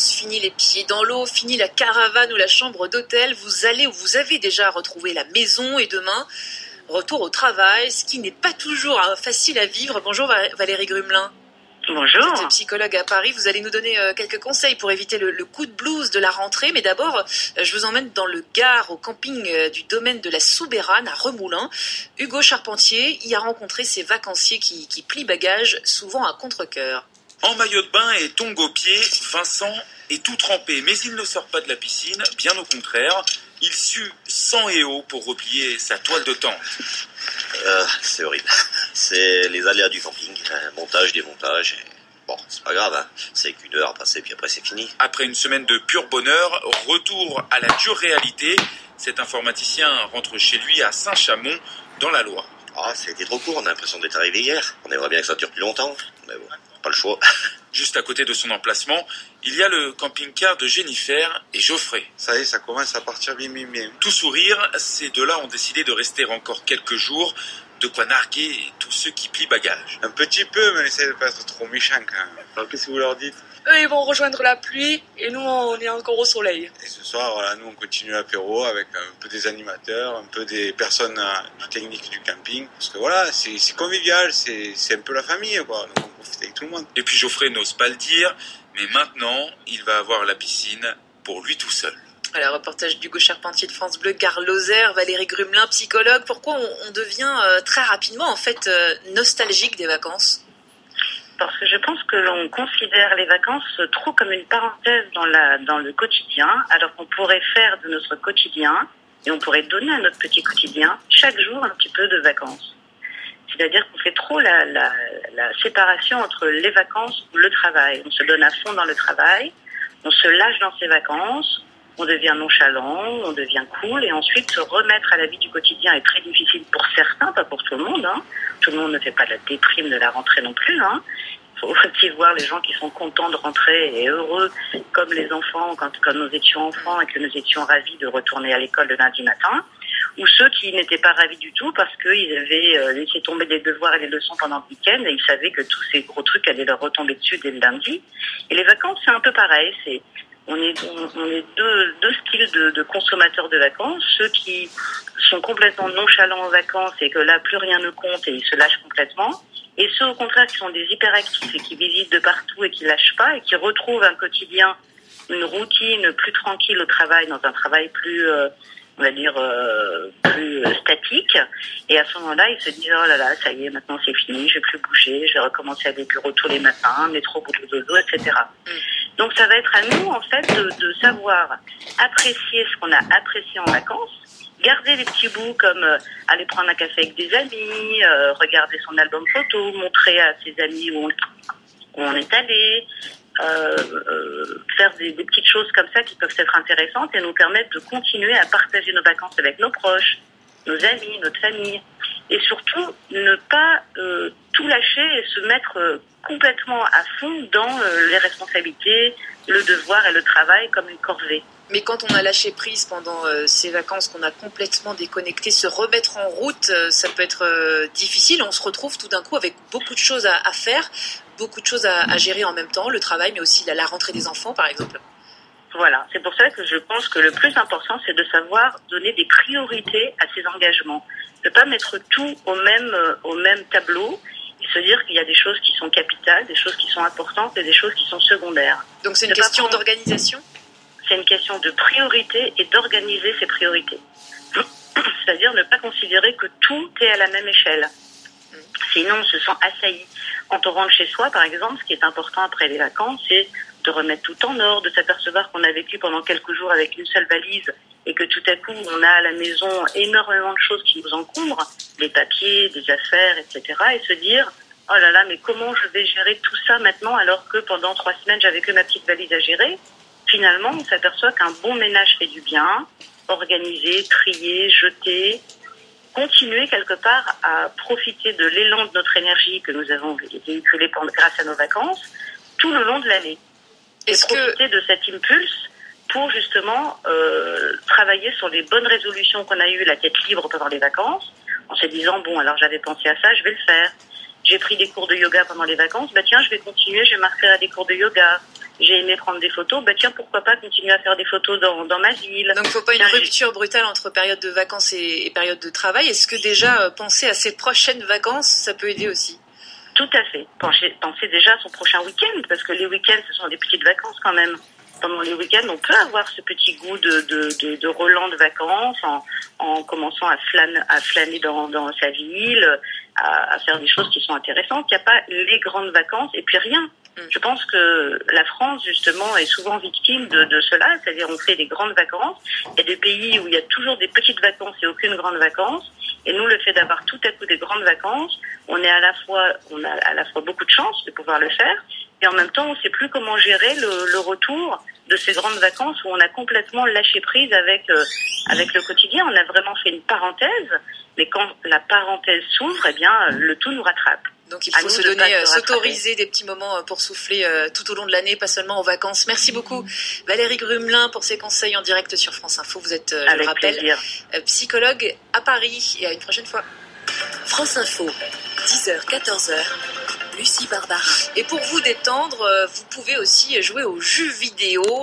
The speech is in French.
vacances, fini les pieds dans l'eau, fini la caravane ou la chambre d'hôtel, vous allez ou vous avez déjà retrouvé la maison et demain, retour au travail, ce qui n'est pas toujours euh, facile à vivre. Bonjour Valérie Grumelin. Bonjour. Vous êtes psychologue à Paris. Vous allez nous donner euh, quelques conseils pour éviter le, coup de blues de la rentrée. Mais d'abord, euh, je vous emmène dans le Gard, au camping du domaine de la Soubérane, à Remoulin. Hugo Charpentier y a rencontré ses vacanciers qui, qui plient bagages, souvent à contre-coeur. En maillot de bain et tongs aux pieds, Vincent est tout trempé. Mais il ne sort pas de la piscine, bien au contraire. Il sue sang et eau pour replier sa toile de tente. c'est horrible. C'est les aléas du camping, montage, démontage. Bon, c'est pas grave, hein. c'est qu'une heure à passer, puis après c'est fini. Après une semaine de pur bonheur, retour à la dure réalité. Cet informaticien rentre chez lui à Saint-Chamond, dans la Loire. Ah, ça a été trop court, on a l'impression d'être arrivé hier. On aimerait bien que ça dure plus longtemps, mais bon, pas le choix. Juste à côté de son emplacement, il y a le camping-car de Jennifer et Geoffrey. Ça y est, ça commence à partir bien, bien, bien. Tout sourire, ces deux-là ont décidé de rester encore quelques jours de quoi narguer tous ceux qui plient bagages. Un petit peu, mais essayez de pas être trop méchant quand même. Alors qu'est-ce que vous leur dites? Eux, ils vont rejoindre la pluie et nous, on est encore au soleil. Et ce soir, voilà, nous, on continue l'apéro avec un peu des animateurs, un peu des personnes euh, du technique du camping. Parce que voilà, c'est convivial, c'est un peu la famille, quoi. Donc on profite avec tout le monde. Et puis Geoffrey n'ose pas le dire, mais maintenant, il va avoir la piscine pour lui tout seul. Alors, reportage d'Hugo Charpentier de France Bleu, Gare Lozère, Valérie Grumelin, psychologue. Pourquoi on, devient euh, très rapidement, en fait, euh, nostalgique des vacances? Parce que je pense que l'on considère les vacances trop comme une parenthèse dans, la, dans le quotidien, alors qu'on pourrait faire de notre quotidien, et on pourrait donner à notre petit quotidien, chaque jour, un petit peu de vacances. C'est-à-dire qu'on fait trop la, la, la séparation entre les vacances ou le travail. On se donne à fond dans le travail, on se lâche dans ses vacances, on devient nonchalant, on devient cool, et ensuite se remettre à la vie du quotidien est très difficile pour certains, pas pour tout le monde. Hein. Tout le monde ne fait pas de la déprime de la rentrée non plus. Hein. faut aussi voir les gens qui sont contents de rentrer et heureux, comme les enfants, quand, quand nous étions enfants et que nous étions ravis de retourner à l'école le lundi matin, ou ceux qui n'étaient pas ravis du tout parce qu'ils avaient euh, laissé tomber des devoirs et des leçons pendant le week-end et ils savaient que tous ces gros trucs allaient leur retomber dessus dès le lundi. Et les vacances, c'est un peu pareil. C'est on est, deux, styles de, de, consommateurs de vacances. Ceux qui sont complètement nonchalants en vacances et que là, plus rien ne compte et ils se lâchent complètement. Et ceux, au contraire, qui sont des hyperactifs et qui visitent de partout et qui lâchent pas et qui retrouvent un quotidien, une routine plus tranquille au travail, dans un travail plus, euh, on va dire, euh, plus statique. Et à ce moment-là, ils se disent, oh là là, ça y est, maintenant c'est fini, je vais plus bouger, je vais recommencer à des bureaux tous les matins, métro, boulot, dodo, etc. Donc ça va être à nous, en fait, de, savoir apprécier ce qu'on a apprécié en vacances, garder les petits bouts comme euh, aller prendre un café avec des amis, euh, regarder son album photo, montrer à ses amis où on, est allé, euh, faire des, petites choses comme ça qui peuvent être intéressantes et nous permettre de continuer à partager nos vacances avec nos proches, nos amis, notre famille. Et surtout, ne pas tout lâcher et se mettre complètement à fond dans euh, les responsabilités, le devoir et le travail comme une corvée. Mais quand on a lâché prise pendant euh, ces vacances, qu'on a complètement déconnecté, se remettre en route, euh, ça peut être difficile. On se retrouve tout d'un coup avec beaucoup de choses à, faire, beaucoup de choses à, gérer en même temps, le travail, mais aussi la, rentrée des enfants, par exemple. Voilà, c'est pour ça que je pense que le plus important, c'est de savoir donner des priorités à ces engagements, de pas mettre tout au même au même tableau se dire qu'il y a des choses qui sont capitales, des choses qui sont importantes et des choses qui sont secondaires. Donc c'est une question d'organisation? C'est une question de priorité et d'organiser ces priorités. C'est-à-dire ne pas considérer que tout est à la même échelle. Sinon, on se sent assailli. Quand on rentre chez soi, par exemple, ce qui est important après les vacances, c'est de remettre tout en ordre, de s'apercevoir qu'on a vécu pendant quelques jours avec une seule valise et que tout à coup, on a à la maison énormément de choses qui nous encombrent, des papiers, des affaires, etc. Et se dire, oh là là, mais comment je vais gérer tout ça maintenant alors que pendant trois semaines, j'avais que ma petite valise à gérer? Finalement, on s'aperçoit qu'un bon ménage fait du bien, organiser, trier, jeter, continuer quelque part à profiter de l'élan de notre énergie que nous avons véhiculé grâce à nos vacances tout le long de l'année. Et profiter de cet impulse pour justement euh, travailler sur les bonnes résolutions qu'on a eues, la tête libre pendant les vacances, en se disant bon alors j'avais pensé à ça, je vais le faire. J'ai pris des cours de yoga pendant les vacances, bah tiens je vais continuer, je vais m'inscrire à des cours de yoga. J'ai aimé prendre des photos, bah tiens, pourquoi pas continuer à faire des photos dans, dans ma ville. Donc, faut pas une rupture brutale entre période de vacances et, et période de travail. Est-ce que déjà euh, penser à ses prochaines vacances, ça peut aider aussi? Tout à fait. Penser, penser déjà à son prochain week-end, parce que les week-ends, ce sont des petites vacances quand même. Pendant les week-ends, on peut avoir ce petit goût de, de, de, de relan de vacances en, en commençant à flâner, à flâner dans, dans sa ville, à, à faire des choses qui sont intéressantes. Il n'y a pas les grandes vacances et puis rien. Je pense que la France, justement, est souvent victime de, cela, c'est-à-dire on fait des grandes vacances. Il y a des pays où il y a toujours des petites vacances et aucune grande vacances. Et nous, le fait d'avoir tout à coup des grandes vacances, on est à la fois, on a à la fois beaucoup de chance de pouvoir le faire, et en même temps, on ne sait plus comment gérer le, retour de ces grandes vacances où on a complètement lâché prise avec euh, avec le quotidien. On a vraiment fait une parenthèse, mais quand la parenthèse s'ouvre, eh bien, le tout nous rattrape. Donc il faut se donner, euh, s'autoriser des petits moments euh, pour souffler euh, tout au long de l'année, pas seulement aux vacances. Merci beaucoup Valérie Grumelin pour ces conseils en direct sur France Info. Vous êtes, euh, je le rappelle, plaisir. psychologue à Paris. Et à une prochaine fois. France Info, 10h, 14h, Lucie Barbara. Et pour vous détendre, vous pouvez aussi jouer aux jeux vidéo.